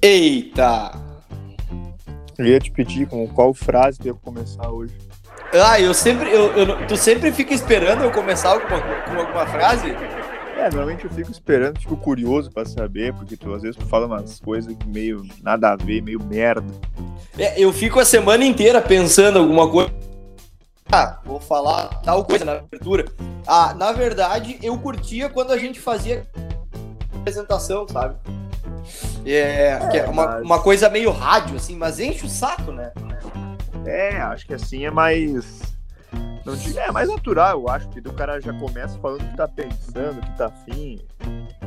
Eita! Eu ia te pedir com qual frase tu ia começar hoje. Ah, eu sempre. Eu, eu- tu sempre fica esperando eu começar alguma, com alguma frase? É, normalmente eu fico esperando, fico curioso pra saber, porque tu, às vezes tu fala umas coisas que meio nada a ver, meio merda. É, eu fico a semana inteira pensando alguma coisa. Ah, vou falar tal coisa na abertura. Ah, na verdade, eu curtia quando a gente fazia apresentação, sabe? É, que é uma, mas- uma coisa meio rádio, assim, mas enche o saco, né? É, acho que assim é mais. Não digo, é mais natural, eu acho, que o cara já começa falando o que tá pensando, o que tá afim.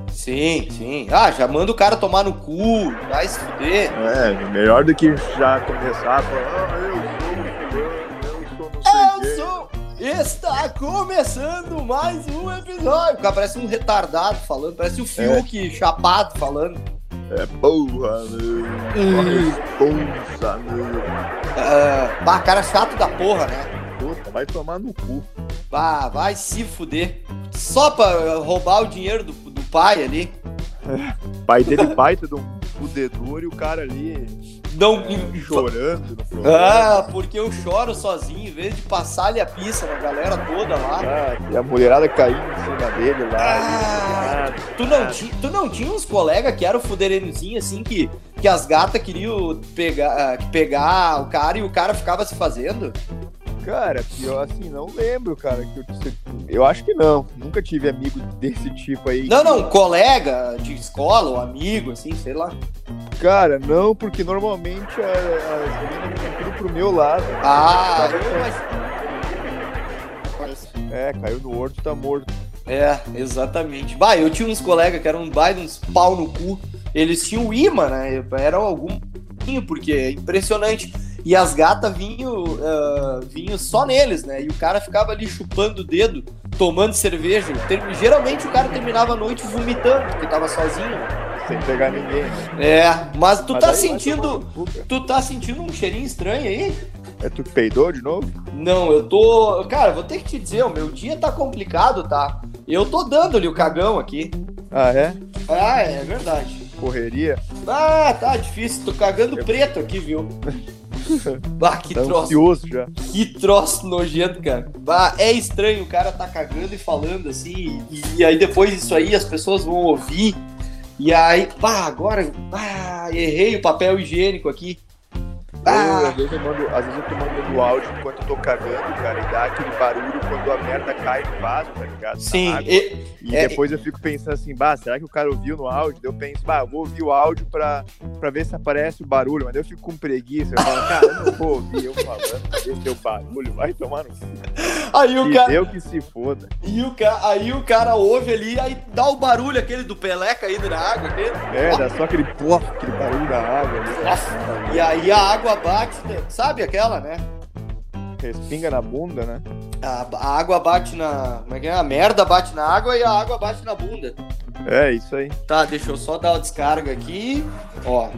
Sim, sim. Ah, já manda o cara tomar no cu, vai se fuder. É, melhor do que já começar falando, ah, eu sou eu Eu sou. Está começando mais um episódio. O cara parece um retardado falando, parece o Fiuk chapado falando. É porra, meu. Hum. Responsa, meu. Ah, bah, cara chato da porra, né? Puta, vai tomar no cu. Bah, vai se fuder. Só pra roubar o dinheiro do, do pai ali. Pai dele baita de um fudedor e o cara ali Não. chorando no programa. Ah, porque eu choro sozinho, em vez de passar-lhe a pista na galera toda lá. Ah, e a mulherada caindo em cima dele lá. Ah, Tu não, ti, tu não tinha uns colegas que eram fuderenuzinho assim, que, que as gatas queriam pegar, ah, que pegar o cara e o cara ficava se fazendo? Cara, pior assim, não lembro, cara. Que eu, eu acho que não. Nunca tive amigo desse tipo aí. Não, não, colega de escola ou amigo, assim, sei lá. Cara, não, porque normalmente as meninas ficam tudo pro meu lado. Ah, Tá mas... É, caiu no horto, tá morto. É, exatamente. Bah, eu tinha uns colegas que eram baita uns pau no cu. Eles tinham imã, né? Eram algum porque é impressionante. E as gatas vinham, ah, vinham só neles, né? E o cara ficava ali chupando o dedo, tomando cerveja. Geralmente o cara terminava a noite vomitando, porque tava sozinho. né? Sem pegar ninguém. né? É, mas tu Mas tá sentindo. Tu tá sentindo um cheirinho estranho aí? É tu que peidou de novo? Não, eu tô. Cara, vou ter que te dizer, o meu dia tá complicado, tá? Eu tô dando-lhe o cagão aqui. Ah, é? Ah, é verdade. Correria? Ah, tá difícil. Tô cagando preto aqui, viu? Bah, que Tá troço. ansioso já. Que troço nojento, cara. Bah, é estranho, o cara tá cagando e falando assim, e, e aí depois isso aí as pessoas vão ouvir. E aí, bah, agora, bah, errei o papel higiênico aqui. Eu, às, vezes eu mando, às vezes eu tô mandando áudio enquanto eu tô cagando, cara, e dá aquele barulho quando a merda cai no vaso, tá ligado? Sim, e- E é- depois eu fico pensando assim, bah, será que o cara ouviu no áudio? Eu penso, bah, eu vou ouvir o áudio pra, pra ver se aparece o barulho, mas eu fico com preguiça, eu falo, cara, eu não vou ouvir eu falando, pra ver se deu barulho, vai tomar no cu. aí o E cara. deu que se foda. E o ca... aí o cara ouve ali, aí dá o barulho aquele do Pelé caindo na água, aquele. É, dá só aquele plof, aquele barulho da água ali. Nossa, e aí a água bate, sabe aquela, né? Respinga na bunda, né? A, a água bate na. Como é que é? A merda bate na água e a água bate na bunda. É, isso aí, Tá, deixa eu só dar uma descarga aqui. Ó,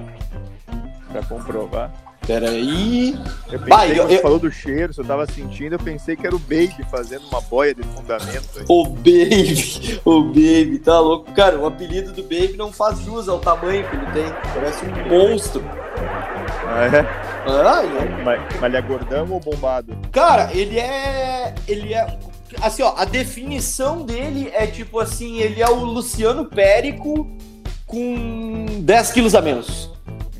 pra comprovar. peraí. Eu pensei, Bah, eu- eu- falou do cheiro, se eu tava sentindo, eu pensei que era o Baby fazendo uma boia de fundamento. aí. O Baby, o Baby, tá louco? Cara, o apelido do Baby não faz jus ao tamanho que ele tem. Parece um monstro. Ah, é? Ah, é Mas, mas ele é gordão ou bombado? Cara, ele é. Ele é. Assim, ó, a definição dele é tipo assim: ele é o Luciano Périco com 10 quilos a menos.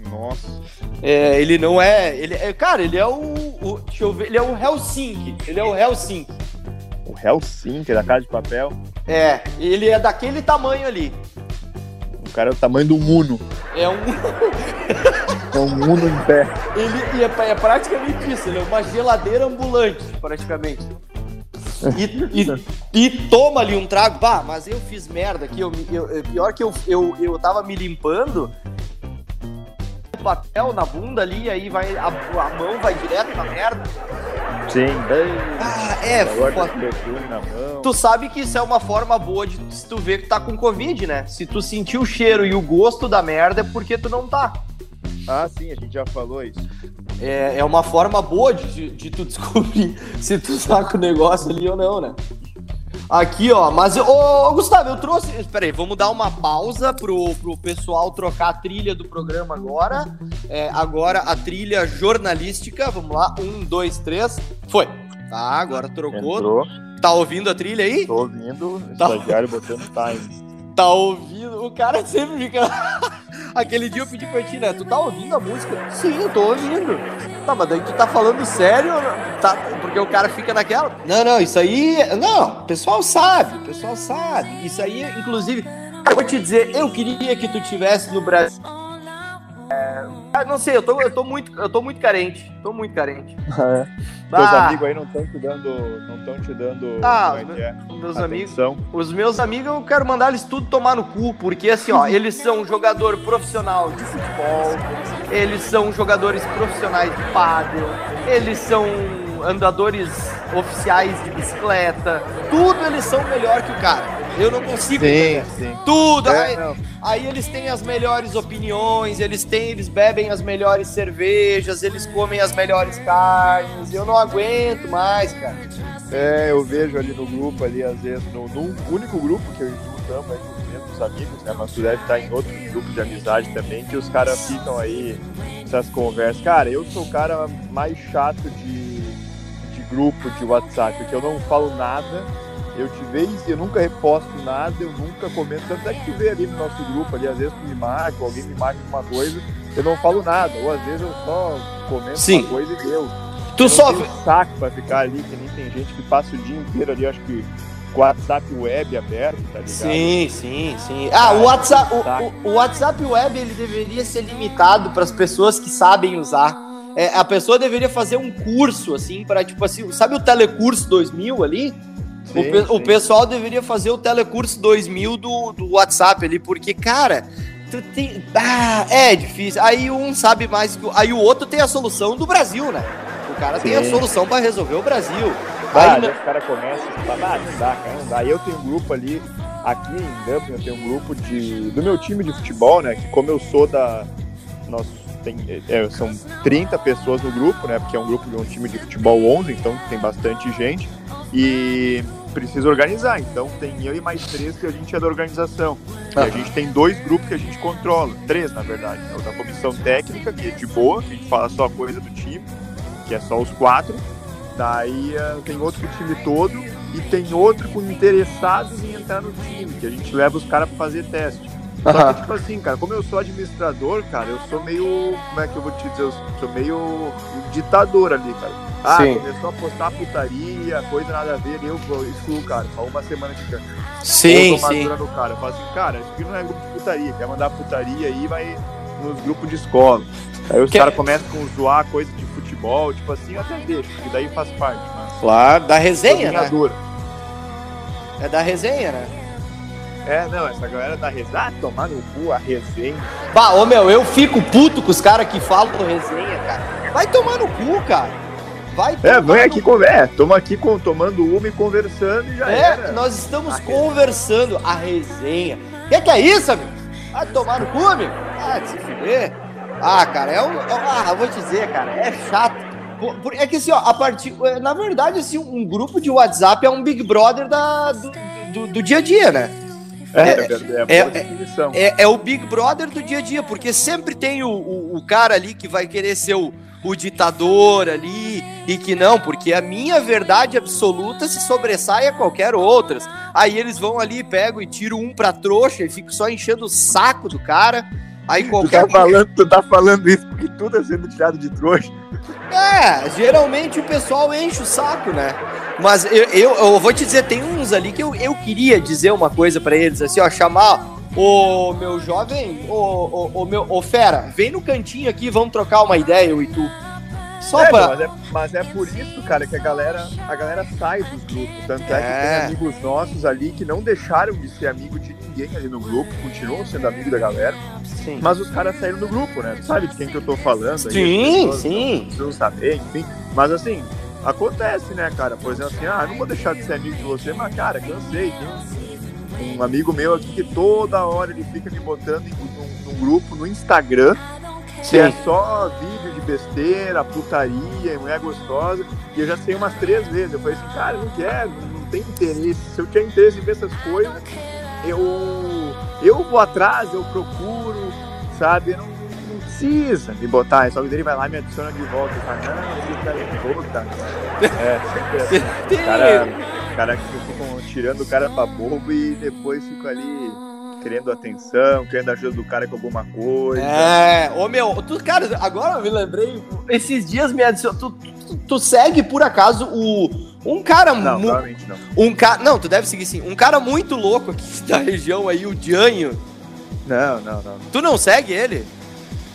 Nossa. É, ele não é. Ele é. Cara, ele é o, o- Deixa eu ver. Ele é o Helsinki. Ele é o Helsinki. O Helsinki da Casa de Papel. É, ele é daquele tamanho ali. O cara é o tamanho do Uno. É um. É um Uno em pé. Ele e é, é praticamente isso, ele é uma geladeira ambulante, praticamente. E, e- e toma ali um trago. Bah, mas eu fiz merda aqui. Eu, eu- eu- pior que eu, eu, eu tava me limpando. o Papel na bunda ali, aí vai a, a mão vai direto na merda. Sim, bem. Ah, é, Agora na mão. Tu sabe que isso é uma forma boa de se tu ver que tá com Covid, né? Se tu sentir o cheiro e o gosto da merda é porque tu não tá. Ah, sim, a gente já falou isso. É, é uma forma boa de, de tu descobrir se tu tá com o negócio ali ou não, né? Aqui, ó, mas, ô, ô, Gustavo, eu trouxe. Espera aí, vamos dar uma pausa pro, pro pessoal trocar a trilha do programa agora. É, agora a trilha jornalística. Vamos lá, um, dois, três. Foi. Tá, agora trocou. Entrou, Tá ouvindo a trilha aí? tô ouvindo, o Tá. estagiário botando time. Tá ouvindo? O cara sempre fica. Aquele dia eu pedi pra ti, né? Tu tá ouvindo a música? Sim, eu tô ouvindo. Tá, mas daí tu tá falando sério? Tá, porque o cara fica naquela. Não, não, isso aí. Não, o pessoal sabe, o pessoal sabe. Isso aí, inclusive, eu vou te dizer, eu queria que tu tivesse no Brasil. É, ah, não sei, eu tô, eu tô muito, eu tô muito carente. Tô muito carente. Teus Ah, amigos aí não estão te dando. Não estão te dando. Ah, é é? meus amigos. Atenção. Os meus amigos, eu quero mandar eles tudo tomar no cu, porque assim, ó, eles são jogador profissional de futebol, eles são jogadores profissionais de pádel, eles são andadores oficiais de bicicleta, tudo eles são melhor que o cara. Eu não consigo Sim, entender. sim. Tudo. É, aí, aí eles têm as melhores opiniões, eles têm, eles bebem as melhores cervejas, eles comem as melhores carnes. Eu não aguento mais, cara. É, eu vejo ali no grupo, ali, às vezes, no, no único grupo que eu estamos aí com os mesmos amigos, né? Mas tu deve estar em outro grupo de amizade também, que os caras ficam aí essas conversas. Cara, eu sou o cara mais chato de, de grupo de WhatsApp, porque eu não falo nada. Eu te vejo, eu nunca reposto nada, eu nunca comento. Tanto é que tu vê ali no nosso grupo, ali, às vezes tu me marca, alguém me marca alguma coisa, eu não falo nada. Ou às vezes eu só comento Sim. uma coisa e deu. Tu Eu só não tenho saco pra ficar ali, que nem tem gente que passa o dia inteiro ali, acho que com o WhatsApp web aberto, tá ligado? Sim, sim, sim. Ah, o WhatsApp, o, o- o WhatsApp Web ele deveria ser limitado para as pessoas que sabem usar. É, a pessoa deveria fazer um curso assim para tipo assim, sabe o Telecurso 2000 ali? Sim, o, pe- o sim. pessoal deveria fazer o Telecurso 2000 do, do WhatsApp ali, porque cara, tu tem, ah, é difícil. Aí um sabe mais que o, aí o outro tem a solução do Brasil, né? O cara tem a Sim. solução para resolver o Brasil. Ah, Aí, os caras começam a falar, ah, não dá, cara, não dá. Aí eu tenho um grupo ali, aqui em Dublin, eu tenho um grupo de, do meu time de futebol, né? Que como eu sou da. Nós tem, é, são 30 pessoas no grupo, né? Porque é um grupo de um time de futebol 11, então tem bastante gente. E precisa organizar. Então tem eu e mais três que a gente é da organização. E a Aham. gente tem dois grupos que a gente controla. Três, na verdade. É o da comissão técnica, que é de boa, que a gente fala só coisa do time, que é só os quatro. Daí eh, tem outro com o time todo e tem outro com interessados em entrar no time, que a gente leva os caras pra fazer teste. Só que, tipo assim, cara, como eu sou administrador, cara, eu sou meio. Como é que eu vou te dizer? Eu sou meio ditador ali, cara. Ah, Sim. começou a postar putaria, coisa nada a ver, eu excluo o cara. Só uma semana de canto. sim, sim. no cara. Eu falo assim, cara, isso aqui não é grupo de putaria. Quer mandar putaria aí, vai nos grupos de escola. Aí os Que- caras começam com zoar coisa de futebol, tipo assim, eu até deixo, porque daí faz parte, mas. Claro, da resenha, né? dura. É da resenha, né? É, não, essa galera da resenha, ah, tomar no cu a resenha. Bah, ô meu, eu fico puto com os caras que falam resenha, cara. Vai tomar no cu, cara. Vai É, vem aqui, conver- é, tamo aqui com, tomando uma e conversando e já É, era. nós estamos A conversando a resenha. Que que é isso, amigo? Vai tomar no cu, amigo? Ah, de se fuder. Ah, cara, é um. é Ah, vou te dizer, cara, é chato. É que assim, ó, a partir. Na verdade, assim, um grupo de WhatsApp é um Big Brother da, do, do, do dia a dia, né? É, é- é, é, é-. É, é o Big Brother do dia a dia, porque sempre tem o, o, o cara ali que vai querer ser o, o ditador ali e que não, porque a minha verdade absoluta se sobressai a qualquer outras. Aí eles vão ali, pegam e tiram um pra trouxa e ficam só enchendo o saco do cara. Aí Tu qualquer tá, falando, tu tá falando isso porque tudo é sendo tirado de trouxa. É, geralmente o pessoal enche o saco, né? Mas eu, eu, eu vou te dizer, tem uns ali que eu, eu queria dizer uma coisa pra eles, assim, ó, chamar o meu jovem, o, o, o meu, ô fera, vem no cantinho aqui, vamos trocar uma ideia, eu e tu. Só É, pra. mas, é, mas é por isso, cara, que a galera, a galera sai dos grupos. Tanto é. É. que tem amigos nossos ali que não deixaram de ser amigo de ninguém ali no grupo, continuam sendo amigo da galera, Sim, mas os caras saíram do grupo, né? Sabe de quem que eu tô falando? aí, sim. pessoas sim. Não precisam saber, enfim. Mas assim, acontece, né, cara? Por exemplo, assim, ah, não vou deixar de ser amigo de você, mas, cara, cansei. Tem um, um amigo meu aqui que toda hora ele fica me botando em, num, num grupo no Instagram que é só vídeo de besteira, putaria, mulher gostosa. E eu já sei umas três vezes. Eu falei assim, cara, não quero, não, tenho interesse, se eu tinha interesse em ver essas coisas, eu, eu vou atrás, eu procuro, sabe? Eu não, não precisa me botar, só que ele vai lá e me adiciona de volta. Fala, não, você tá de volta. É, sempre assim. O cara, o cara que ficam tirando o cara pra bobo e depois ficam ali querendo atenção, querendo ajuda do cara com alguma coisa. É, ô meu, tu, cara, agora eu me lembrei, esses dias me adicionou, tu, tu, tu segue por acaso o, um cara Não, claramente não. um cara, não, tu deve seguir sim, um cara muito louco aqui da região aí, o Dianho, Não, não, não. tu não segue ele?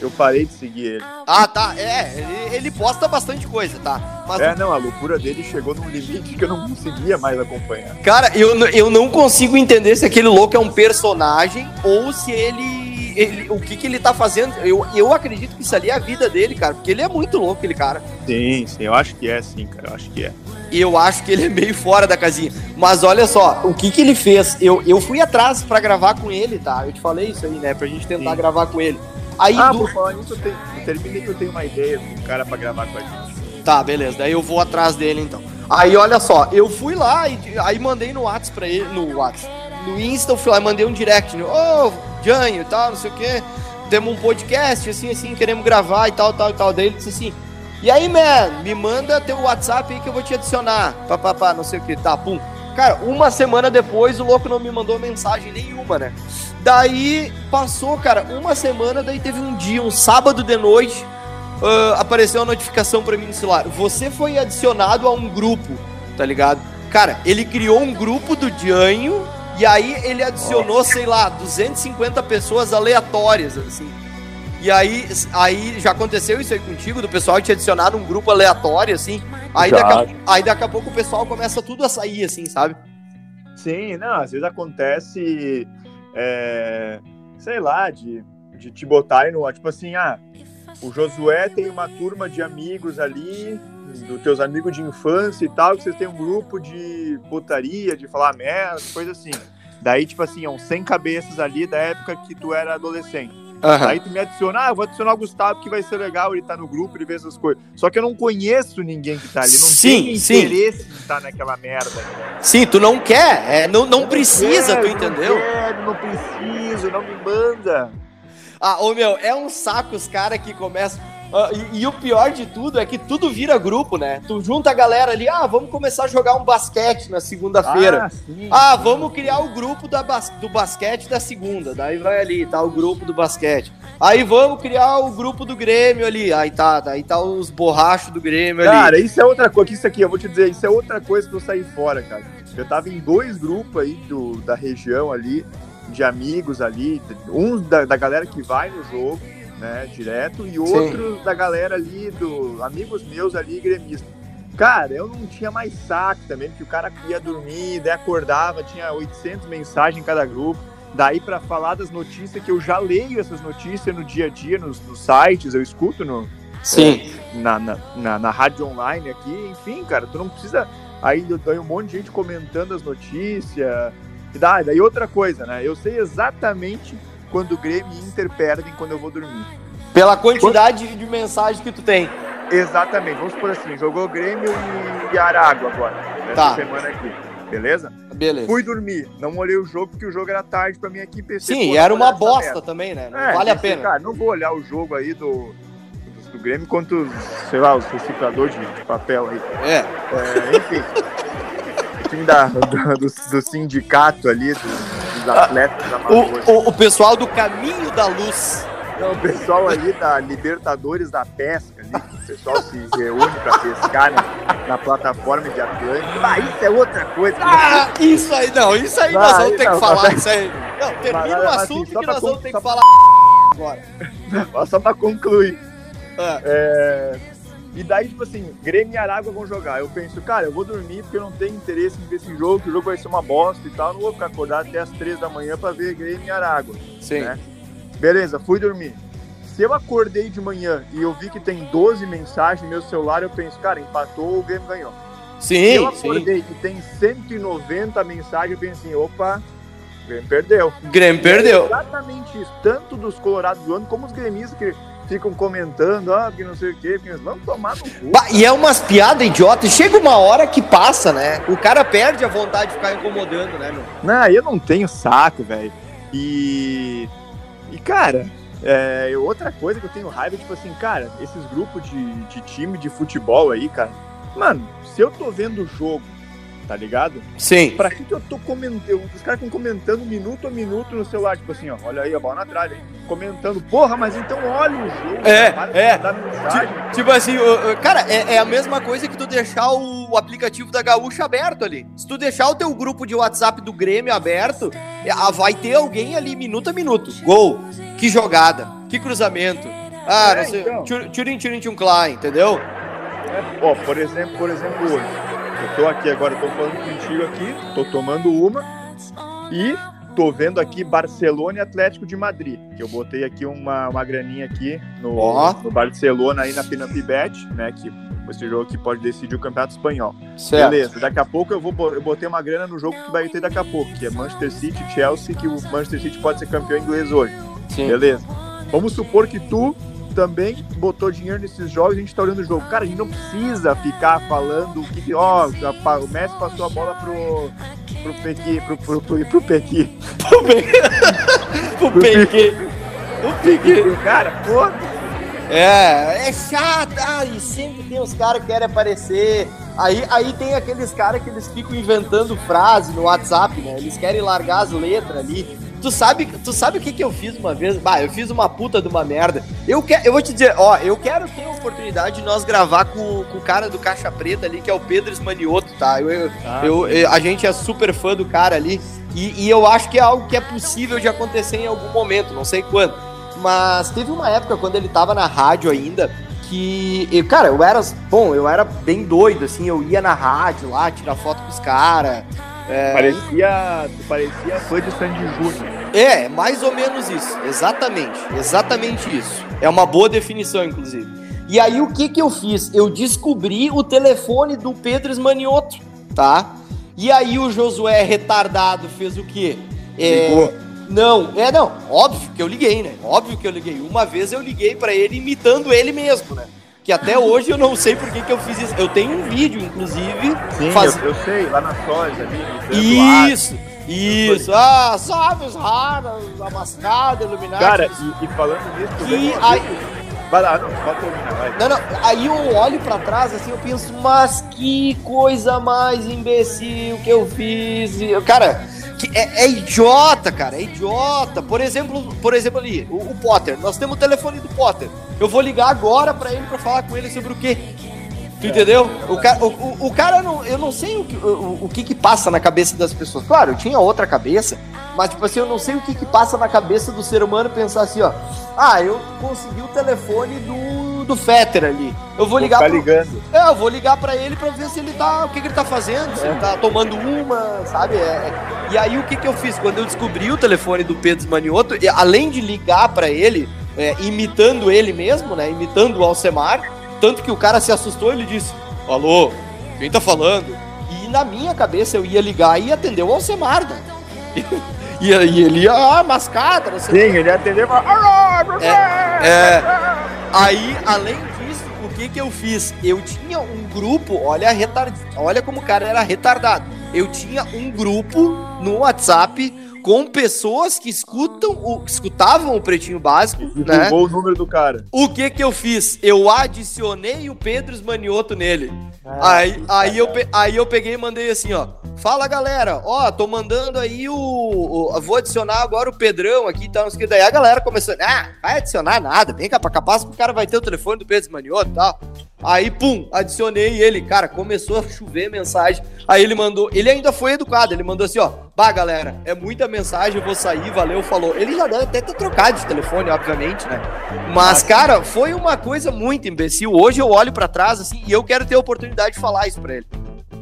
Eu parei de seguir ele. Ah, tá, é, ele, ele posta bastante coisa, tá, mas É, não, a loucura dele chegou num limite que eu não conseguia mais acompanhar. Cara, eu, eu não consigo entender se aquele louco é um personagem ou se ele. ele- o que, que ele tá fazendo. Eu, eu acredito que isso ali é a vida dele, cara, porque ele é muito louco, aquele cara. Sim, sim, eu acho que é, sim, cara, eu acho que é. E eu acho que ele é meio fora da casinha. Mas olha só, o que, que ele fez? Eu, eu fui atrás pra gravar com ele, tá? Eu te falei isso aí, né? Pra gente tentar Sim. gravar com ele. Aí. Ah, do- por falar nisso, terminei que eu tenho uma ideia de um cara pra gravar com a gente. Tá, beleza. Daí eu vou atrás dele então. Aí olha só, eu fui lá e aí mandei no WhatsApp pra ele, no WhatsApp. No Insta eu fui lá e mandei um direct, né? Ô, Janho e tal, não sei o quê. Temos um podcast, assim, assim, queremos gravar e tal, tal, tal. Daí ele disse assim: E aí, man, me manda teu WhatsApp aí que eu vou te adicionar. Papapá, não sei o que. Tá, pum. Cara, uma semana depois o louco não me mandou mensagem nenhuma, né? Daí passou, cara, uma semana, daí teve um dia, um sábado de noite, ah, apareceu uma notificação pra mim no celular. Você foi adicionado a um grupo, tá ligado? Cara, ele criou um grupo do Dianho e aí ele adicionou, sei lá, 250 pessoas aleatórias, assim. E aí, aí já aconteceu isso aí contigo, do pessoal te adicionar num grupo aleatório, assim. Aí Já. daqui, a, aí daqui a pouco o pessoal começa tudo a sair, assim, sabe? Sim, não, às vezes acontece, é, sei lá, de, de te botarem no. Tipo assim, ah, o Josué tem uma turma de amigos ali, dos teus amigos de infância e tal, que vocês têm um grupo de putaria, de falar merda, coisa assim. Daí, tipo assim, é uns 100 cabeças ali da época que tu era adolescente. Aí tu me adiciona, ah, eu vou adicionar o Gustavo que vai ser legal, ele tá no grupo, ele vê essas coisas. Só que eu não conheço ninguém que tá ali, não Sim, tenho sim. interesse em estar naquela merda. né? Sim, tu não quer, é, não, não Eu precisa, quero, tu entendeu? Não quero, não preciso, não me manda. Ah, ô meu, é um saco os caras que começam. Ah, e, e o pior de tudo é que tudo vira grupo, né? Tu junta a galera ali, ah, vamos começar a jogar um basquete na segunda-feira. Ah. Ah, vamos criar o grupo da bas- do basquete da segunda. Daí vai ali, tá o grupo do basquete. Aí vamos criar o grupo do Grêmio ali. Aí tá, daí tá os borrachos do Grêmio ali. Cara, isso é outra coisa. Isso aqui, eu vou te dizer, isso é outra coisa que eu saí fora, cara. Eu tava em dois grupos aí do, da região ali, de amigos ali, uns da, da galera que vai no jogo, né, direto, e outros da galera ali, do amigos meus ali, gremistas. Cara, eu não tinha mais saco também, porque o cara ia dormir, daí acordava, tinha 800 mensagens em cada grupo. Daí pra falar das notícias, que eu já leio essas notícias no dia a dia, nos, nos sites, eu escuto no, Sim. na, na, na, na rádio online aqui, enfim, cara, tu não precisa. Aí daí um monte de gente comentando as notícias. E dá- daí outra coisa, né? Eu sei exatamente quando o Grêmio e Inter perdem quando eu vou dormir. Pela quantidade de mensagens que tu tem. Exatamente, vamos por assim, jogou Grêmio e, Aragua agora, essa Tá. semana aqui, beleza? Beleza. Fui dormir, não olhei o jogo porque o jogo era tarde pra mim aqui, pensei, Sim, era uma bosta merda. também, né? Não É, vale a pensei, pena. Cara, não vou olhar o jogo aí do, do, do Grêmio contra os, sei lá, os recicladores de, papel aí. É. É, enfim. o time da, do, do- do sindicato ali, dos, dos atletas amadores. O, o, o pessoal do Caminho da Luz. Não, o pessoal ali da Libertadores da Pesca, ali, que o pessoal se reúne pra pescar na, na plataforma de Atlântico. Ah, isso é outra coisa. que Ah, isso aí, não, isso aí nós Ah, vamos ter que não, falar, mas- isso aí. Não, termina Mas, o mas, assunto assim, que nós vamos ter que falar agora. Só pra concluir. Ah, É, E daí, tipo assim, Grêmio e Aragua vão jogar. Eu penso, cara, eu vou dormir porque eu não tenho interesse em ver esse jogo, que o jogo vai ser uma bosta e tal. Eu não vou ficar acordado até as três da manhã pra ver Grêmio e Aragua. sim. né? Beleza, fui dormir. Se eu acordei de manhã e eu vi que tem 12 mensagens no meu celular, eu penso, cara, empatou, o Grêmio ganhou. Se eu Sim, sim. acordei e tem 190 mensagens, eu penso assim, opa, o Grêmio perdeu. Grêmio É perdeu. exatamente isso. Tanto dos colorados zoando, como os gremistas que ficam comentando, ah, que não sei o quê, porque vamos tomar no cu. Bah, e é umas piadas idiotas. Chega uma hora que passa, né? O cara perde a vontade de ficar incomodando, né, meu? Não, eu não tenho saco, velho. E. E, cara, é, outra coisa que eu tenho raiva, tipo assim, cara, esses grupos de, de time de futebol aí, cara. Mano, se eu tô vendo o jogo tá ligado? Sim. Pra que, que eu tô comentando? Os caras estão comentando minuto a minuto no celular, tipo assim, ó, olha aí a bola na trave, hein? Comentando, porra, mas então olha o jogo. É, cara, é. Tipo, tipo, assim, cara, é, é, a mesma coisa que tu deixar o aplicativo da Gaúcha aberto ali. Se tu deixar o teu grupo de WhatsApp do Grêmio aberto, é, vai ter alguém ali minuto a minuto. Gol, que jogada, que cruzamento. Ah, é, não sei, então. Turin, Turin, Turin, Klein, entendeu? É, ó, por exemplo, por exemplo, hoje eu tô aqui agora, tô falando contigo aqui, tô tomando uma e tô vendo aqui Barcelona e Atlético de Madrid, que eu botei aqui uma, uma graninha aqui no, oh. no Barcelona aí na Pinapibet, né, que esse jogo aqui pode decidir o Campeonato Espanhol. Certo. Beleza, daqui a pouco eu vou eu botei uma grana no jogo que vai ter daqui a pouco, que é Manchester City Chelsea, que o Manchester City pode ser campeão inglês hoje. Sim. Beleza. Vamos supor que tu também botou dinheiro nesses jogos a gente tá olhando o jogo. Cara, a gente não precisa ficar falando que, ó, o Messi passou a bola pro. pro Pequi. pro, pro, pro, pro Pequi. pro Pequi. pro Pequi. Cara, porra. É, é chato, ah, e sempre tem os caras que querem aparecer. Aí, aí tem aqueles caras que eles ficam inventando frase no WhatsApp, né? Eles querem largar as letras ali. Tu sabe, tu sabe o que, que eu fiz uma vez? Bah, eu fiz uma puta de uma merda. Eu, que, eu vou te dizer, ó, eu quero ter a oportunidade de nós gravar com, com o cara do Caixa Preta ali, que é o Pedro Esmanioto, tá? Eu, eu, ah, eu, eu, a gente é super fã do cara ali. E, e eu acho que é algo que é possível de acontecer em algum momento, não sei quando. Mas teve uma época quando ele tava na rádio ainda, que, eu, cara, eu era, bom, eu era bem doido, assim, eu ia na rádio lá, tirar foto com os caras, é... Parecia, parecia fã de Sandy Júnior. É, mais ou menos isso. Exatamente. Exatamente isso. É uma boa definição, inclusive. E aí, o que que eu fiz? Eu descobri o telefone do Pedro Esmanioto, tá? E aí, o Josué retardado fez o quê? É... Ligou. Não, é não. Óbvio que eu liguei, né? Óbvio que eu liguei. Uma vez eu liguei para ele imitando ele mesmo, né? Que até hoje eu não sei por que, que eu fiz isso. Eu tenho um vídeo, inclusive. Sim, faz... eu, eu, sei, lá na soja ali. Isso, isso. Ah, sabe os raros, a mascada, iluminada. Cara, e, e, falando nisso, que aí... Vai lá, não, pode terminar, vai. Não, não, aí eu olho pra trás, assim, eu penso, mas que coisa mais imbecil que eu fiz. Cara, que é, é, idiota, cara, é idiota. Por exemplo, por exemplo ali, o, o, Potter. Nós temos o telefone do Potter. Eu vou ligar agora para ele para falar com ele sobre o quê? Tu entendeu? O cara, o, o, o cara não, eu não sei o que, o, o que que passa na cabeça das pessoas. Claro, eu tinha outra cabeça, mas tipo assim, eu não sei o que que passa na cabeça do ser humano pensar assim, ó. Ah, eu consegui o telefone do do Fetter ali. Eu vou, vou ligar. Pro... ligando. É, eu vou ligar para ele para ver se ele tá. O que, que ele tá fazendo, se é. ele tá tomando uma, sabe? É, é. E aí o que, que eu fiz? Quando eu descobri o telefone do Pedro Manioto, além de ligar para ele, é, imitando ele mesmo, né? Imitando o Alcemar, tanto que o cara se assustou, ele disse: Alô, quem tá falando? E na minha cabeça eu ia ligar e atender o Alcemar, né? E, e ele ia, ah, mascada, não sei Sim, ele ia atender, mas... É, é, Aí, além disso, o que que eu fiz? Eu tinha um grupo, olha, retard... olha como o cara era retardado. Eu tinha um grupo no WhatsApp com pessoas que escutam o, escutavam o Pretinho Básico, e né? o número do cara. O que que eu fiz? Eu adicionei o Pedro Esmanioto nele. Ah, aí, aí, eu, aí eu peguei e mandei assim, ó. Fala galera, ó, tô mandando aí o, o, Vou adicionar agora o Pedrão aqui e tal, Daí a galera começou, ah, vai adicionar nada, vem cá, capaz que o cara vai ter o telefone do Pedro Manioto e tal. Aí, pum, adicionei ele, cara, começou a chover mensagem. Aí ele mandou, ele ainda foi educado, ele mandou assim, ó, bah galera, é muita mensagem, eu vou sair, valeu, falou. Ele já deve até ter trocado de telefone, obviamente, né? Mas, cara, foi uma coisa muito imbecil. Hoje eu olho para trás, assim, e eu quero ter a oportunidade de falar isso pra ele.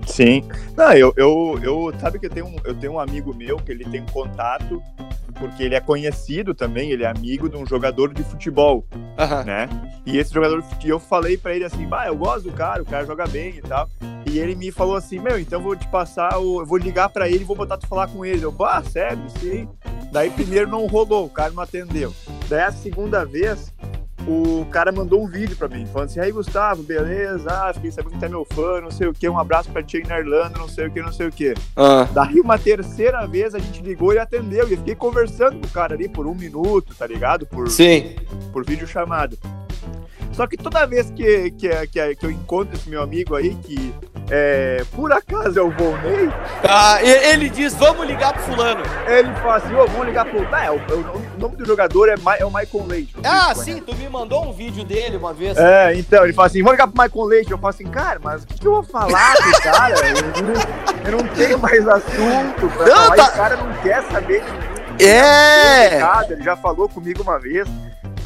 Sim. Não, eu, eu, eu sabe que eu tenho, um, eu tenho um amigo meu que ele tem contato, porque ele é conhecido também, ele é amigo de um jogador de futebol, uhum. né? E esse jogador, e eu falei para ele assim, bah, eu gosto do cara, o cara joga bem e tal. E ele me falou assim, meu, então vou te passar, o, eu vou ligar para ele e vou botar tu falar com ele. Eu, bah, sério, sim. Daí primeiro não rolou, o cara não atendeu. Daí a segunda vez, o cara mandou um vídeo pra mim, falando assim, aí Gustavo, beleza? Ah, fiquei sabendo que tá meu fã, não sei o que, um abraço pra ti na Irlanda, não sei o que, não sei o que. Ah. Daí uma terceira vez a gente ligou e atendeu, e eu fiquei conversando com o cara ali por um minuto, tá ligado? Por, Sim. por vídeo chamado. Só que toda vez que, que, que, que eu encontro esse meu amigo aí, que é, por acaso é o Volney, Ah, ele diz, vamos ligar pro fulano. ele fala assim, ô, vamos ligar pro... Ah, é, o, o nome- o nome do jogador é, Ma- é o Michael Leite. Ah, sim, tu me mandou um vídeo dele uma vez. É, então, ele fala assim, vamos ligar pro Michael Leite. Eu falo assim, cara, mas o que, que eu vou falar pro cara? Eu não, eu não tenho mais assunto pra Não, falar. tá- o cara não quer saber de mim. É. Ele já falou comigo uma vez.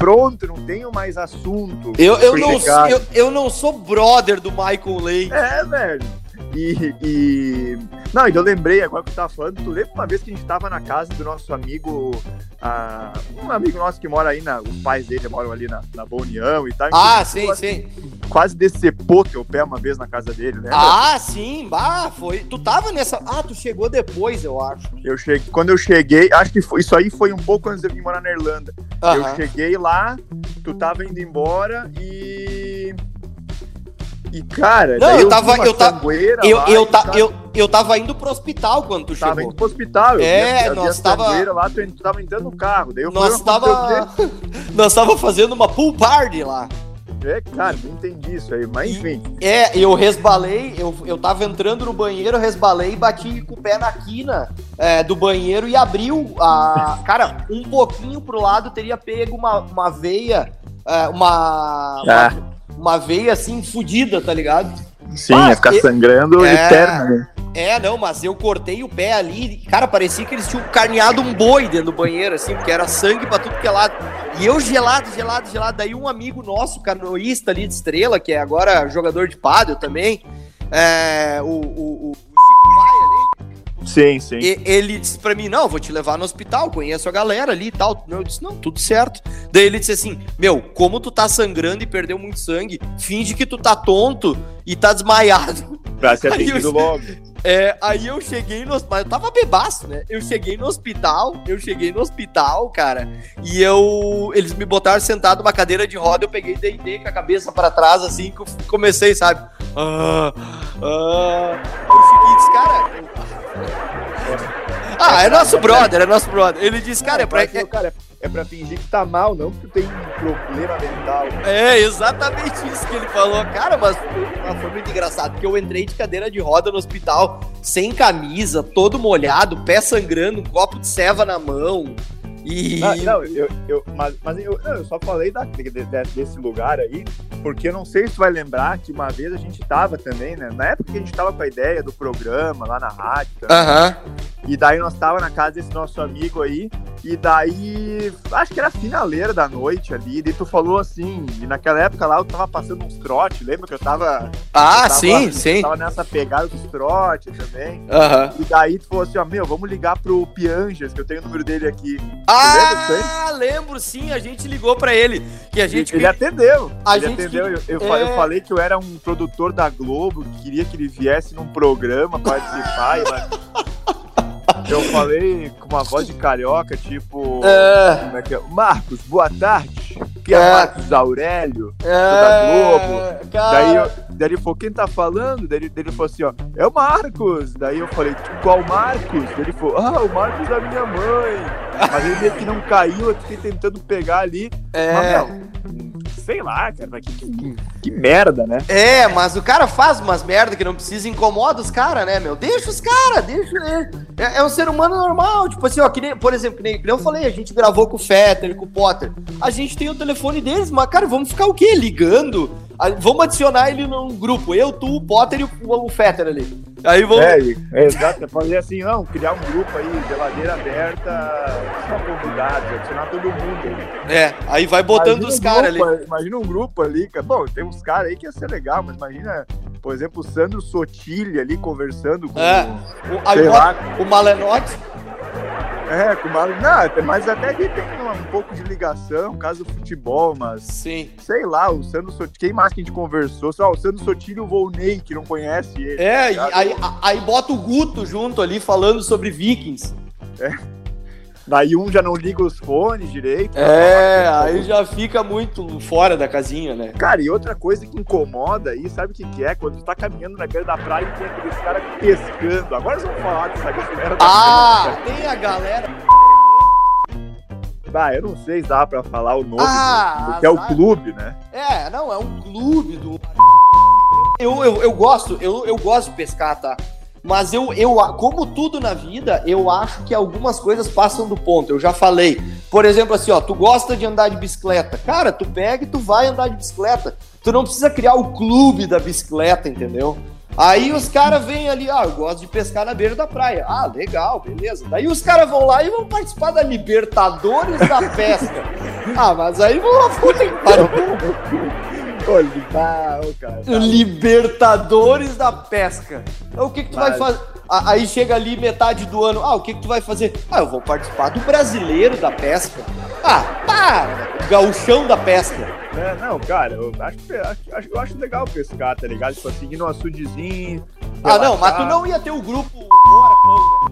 Pronto, não tenho mais assunto. Eu, eu, não, eu, eu não sou brother do Michael Leite. É, velho. E, e. Não, e eu lembrei agora que eu tava falando. Tu lembra uma vez que a gente tava na casa do nosso amigo. ah, um amigo nosso que mora aí, na, os pais dele moram ali na, na Boa União e tal. Ah, A gente sim, sim. Quase decepou teu pé uma vez na casa dele, né? Ah, sim, bah, foi. Tu tava nessa. Ah, tu chegou depois, eu acho. Eu cheguei, quando eu cheguei, acho que foi- isso aí foi um pouco antes de eu vir morar na Irlanda. Eu Aham. cheguei lá, tu tava indo embora e. E, cara, Não, eu tava- eu tava- sangueira Eu, lá eu, ta, tava- eu, eu tava indo pro hospital quando tu tava chegou. indo pro hospital. eu É, vi nós tava- lá, tu, tu tava entrando no carro. Daí eu Nós fui, "Mas tava. Nós tava fazendo uma pool party lá. É, cara, não entendi isso aí, mas enfim. É, eu resbalei, eu, eu tava entrando no banheiro, resbalei e bati com o pé na quina é, do banheiro e abriu a. Cara, um pouquinho pro lado teria pego uma, uma veia, é, uma. Ah. uma veia assim, fodida, tá ligado? Sim, Ah, ia ficar sangrando É. eterno. É, não, mas eu cortei o pé ali, cara, parecia que eles tinham carneado um boi dentro do banheiro, assim, porque era sangue pra tudo que é lado. E eu gelado, gelado, gelado. Daí um amigo nosso, canoísta ali de estrela, que é agora jogador de pádel também, é, o, o, o Sim, sim. e- ele disse pra mim, não, vou te levar no hospital, conheço a galera ali e tal. Eu disse, não, tudo certo. Daí ele disse assim, meu, como tu tá sangrando e perdeu muito sangue, finge que tu tá tonto e tá desmaiado. Pra ser Aí eu- atendido logo. É, aí eu cheguei no hospital, eu tava bebaço, né? Eu cheguei no hospital, eu cheguei no hospital, cara, e eu. Eles me botaram sentado numa cadeira de roda, eu peguei e deitei com a cabeça pra trás, assim, que eu comecei, sabe? Ah, ah. Eu disse, cara. Ah, é nosso brother, é nosso brother. Ele disse, cara, é pra. Mas, cara, é, é pra fingir que tá mal, não que tu tem problema mental. É exatamente isso que ele falou. Cara, mas foi- foi muito engraçado, porque eu entrei de cadeira de roda no hospital, sem camisa, todo molhado, pé sangrando, um copo de ceva na mão. E. Não, não, eu, eu, mas, mas eu, não, eu só falei da- de- de- desse lugar aí, porque eu não sei se tu vai lembrar que uma vez a gente tava também, né? Na época que a gente tava com a ideia do programa lá na rádio, Aham. e daí nós tava na casa desse nosso amigo aí, e daí acho que era a finaleira da noite ali, e daí tu falou assim, e naquela época lá eu tava passando uns trote, lembra que eu tava. Ah, eu tava- sim, eu sim. Tava nessa pegada dos trote também. Aham. E daí tu falou assim, ó, meu, vamos ligar pro Pianjas, que eu tenho o número dele aqui. Ah, lembro sim, a gente ligou pra ele. Que a gente. Ele atendeu. A ele gente atendeu. que- Eu, eu, fa- eu é. falei que eu era um produtor da Globo, que queria que ele viesse num programa participar. e, mas... Eu falei com uma voz de carioca, tipo. É, Como é que é? Marcos, boa tarde. Que é, É. Marcos Aurélio. é, da Globo. Cara, Daí, eu- daí ele falou, quem tá falando? Daí, ele- daí ele falou assim, ó, é o Marcos. Daí eu falei, qual Marcos? Daí ele falou, ah, o Marcos da minha mãe. Mas ele meio que não caiu, eu fiquei tentando pegar ali. Mas, é. meu, sei lá, cara, que, que, que merda, né? É, mas o cara faz umas merda que não precisa incomoda os caras, né, meu? Deixa os caras, deixa. É, é, um ser humano normal. Tipo assim, ó, que nem, por exemplo, que nem, que nem eu falei, a gente gravou com o Fetter, com o Potter. A gente tem o telefone deles, mas, cara, vamos ficar o quê? Ligando? A- Vamos adicionar ele num grupo. Eu, tu, o Potter e o, o Fetter ali. Aí vamos. É, é exato, fazer assim, não, criar um grupo aí, geladeira aberta, só convidados, adicionar todo mundo. aí. É, aí vai botando Imagina os um caras ali. Imagina um grupo ali, cara. Bom, tem uns caras aí que ia ser legal, mas imagina, por exemplo, o Sandro Sotile ali conversando com. É. O, aí lá. o Malenotti. É, com uma. Não, mas até ali tem um, um pouco de ligação, caso do futebol, mas. Sim. Sei lá, o Sandro Sotile. Quem mais que a gente conversou? Só o Sandro Sotile e o Volney, que não conhece ele. É, tá aí, aí bota o Guto junto ali falando sobre Vikings. Daí um já não liga os fones direito. É, aí já fica muito fora da casinha, né? Cara, e outra coisa que incomoda aí, sabe o que, que é? Quando tu tá caminhando na beira da praia e tem aqueles caras pescando. Agora eles vão falar dessa galera. Ah, tem a galera. Ah, eu não sei se dá pra falar o nome, ah, do, que é o clube, né? É, não, é um clube do. Eu, eu, eu gosto, eu, eu gosto de pescar, tá? Mas eu, eu, como tudo na vida, eu acho que algumas coisas passam do ponto. Eu já falei. Por exemplo, assim, ó, tu gosta de andar de bicicleta. Cara, tu pega e tu vai andar de bicicleta. Tu não precisa criar o clube da bicicleta, entendeu? Aí os caras vêm ali, ah, eu gosto de pescar na beira da praia. Ah, legal, beleza. Daí os caras vão lá e vão participar da Libertadores da Pesca. ah, mas aí vão lá, puta que pariu. Libertadores da Pesca. Então, o que, que tu Mas... vai fazer? Aí chega ali metade do ano. Ah, o que, que tu vai fazer? Ah, eu vou participar do brasileiro da pesca. Ah, para! Gauchão da pesca. É, não, cara, eu acho, acho, eu acho legal pescar, tá ligado? Tipo assim, ir no açudezinho. Ah, não, mas tu não ia ter o grupo Bora Pão,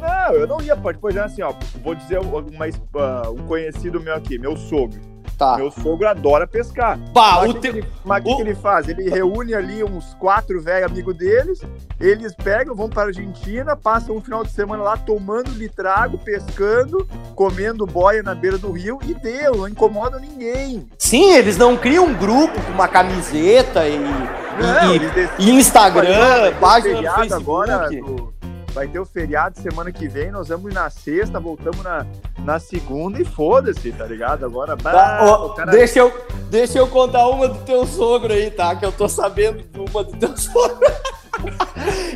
Não, eu não ia, por exemplo, assim, ó, vou dizer uma, uh, um conhecido meu aqui, meu sogro. Tá. Meu sogro adora pescar. Pá, mas o que, mas o que, ele faz? Ele reúne ali uns quatro velhos amigos deles, eles pegam, vão para a Argentina, passam um final de semana lá tomando litrago, pescando, comendo boia na beira do rio e deu, não incomoda ninguém. Sim, eles não criam um grupo com uma camiseta e, não, e, e Instagram, página no Facebook. Agora, do vai ter o feriado semana que vem, nós vamos na sexta, voltamos na, na segunda e foda-se, tá ligado? Agora, tá, cara... deixa, eu, deixa eu contar uma do teu sogro aí, tá? Que eu tô sabendo de uma do teu sogro.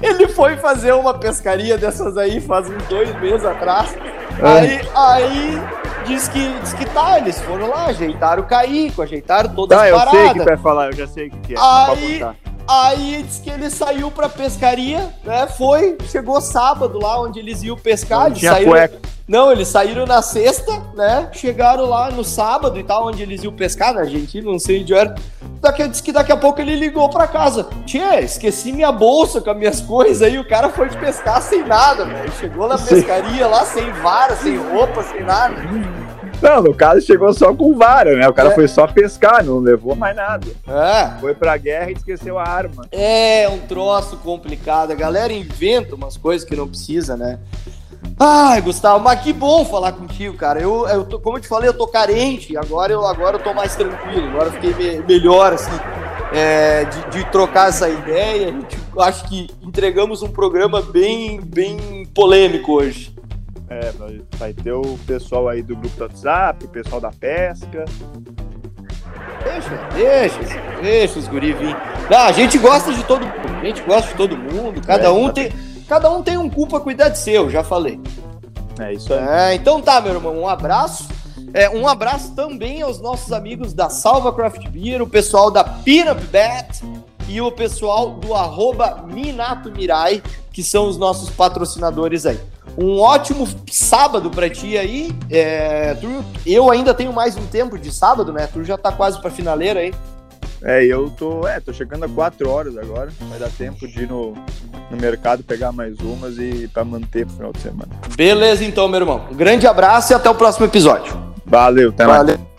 Ele foi fazer uma pescaria dessas aí faz uns dois meses atrás. É. Aí, aí diz que, diz que tá, eles foram lá, ajeitaram o caico, ajeitaram todas tá, as paradas. eu sei o que vai falar, eu já sei o que é. Aí, Aí disse que ele saiu pra pescaria, né? Foi, chegou sábado lá onde eles iam pescar. Não, eles saíram... Cueca. Não, eles saíram na sexta, né? Chegaram lá no sábado e tal, onde eles iam pescar na Argentina, não sei onde era. Daqui, disse que daqui a pouco ele ligou pra casa. Tia, esqueci minha bolsa com as minhas coisas aí. O cara foi de pescar sem nada, velho. Chegou na pescaria lá sem vara, sem roupa, sem nada. Não, no caso chegou só com vara, né? O cara é. foi só pescar, não levou mais nada. É. Foi pra guerra e esqueceu a arma. É, um troço complicado. A galera inventa umas coisas que não precisa, né? Ai, Gustavo, mas que bom falar contigo, cara. Eu, eu tô, como eu te falei, eu tô carente. Agora eu, agora eu tô mais tranquilo. Agora eu fiquei me, melhor, assim, é, de, de, trocar essa ideia. A gente, acho que entregamos um programa bem, bem polêmico hoje. É, vai ter o pessoal aí do grupo do WhatsApp, o pessoal da pesca. Deixa, deixa, deixa os guri vir. Não, a gente gosta de todo mundo, a gente gosta de todo mundo, cada é, um tem, cada um tem um cu pra cuidar de seu, já falei. É isso aí. É, então tá, meu irmão, um abraço. É, um abraço também aos nossos amigos da Salva Craft Beer, o pessoal da Pinup Bet e o pessoal do arroba Minato Mirai, que são os nossos patrocinadores aí. Um ótimo sábado para ti aí. É, tu, eu ainda tenho mais um tempo de sábado, né? Tu já tá quase pra finaleira aí. É, eu tô, é, tô chegando a quatro horas agora. Vai dar tempo de ir no, no mercado pegar mais umas e para manter pro final de semana. Beleza, então, meu irmão. Um grande abraço e até o próximo episódio. Valeu, até Valeu. mais.